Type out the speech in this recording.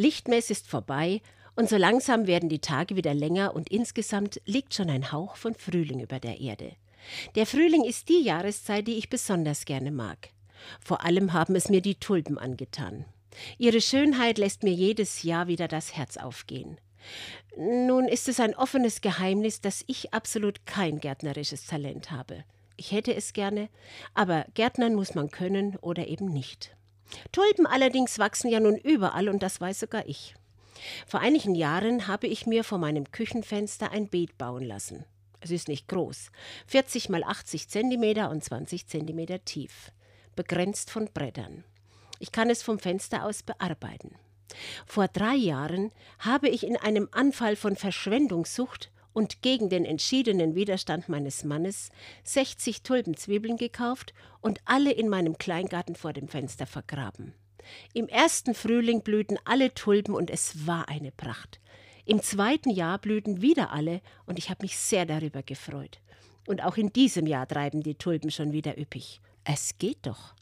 Lichtmess ist vorbei und so langsam werden die Tage wieder länger und insgesamt liegt schon ein Hauch von Frühling über der Erde. Der Frühling ist die Jahreszeit, die ich besonders gerne mag. Vor allem haben es mir die Tulpen angetan. Ihre Schönheit lässt mir jedes Jahr wieder das Herz aufgehen. Nun ist es ein offenes Geheimnis, dass ich absolut kein gärtnerisches Talent habe. Ich hätte es gerne, aber Gärtnern muss man können oder eben nicht. Tulpen allerdings wachsen ja nun überall und das weiß sogar ich. Vor einigen Jahren habe ich mir vor meinem Küchenfenster ein Beet bauen lassen. Es ist nicht groß, 40 mal 80 Zentimeter und 20 Zentimeter tief, begrenzt von Brettern. Ich kann es vom Fenster aus bearbeiten. Vor drei Jahren habe ich in einem Anfall von Verschwendungssucht und gegen den entschiedenen Widerstand meines Mannes 60 Tulpenzwiebeln gekauft und alle in meinem Kleingarten vor dem Fenster vergraben. Im ersten Frühling blühten alle Tulpen und es war eine Pracht. Im zweiten Jahr blühten wieder alle und ich habe mich sehr darüber gefreut. Und auch in diesem Jahr treiben die Tulpen schon wieder üppig. Es geht doch.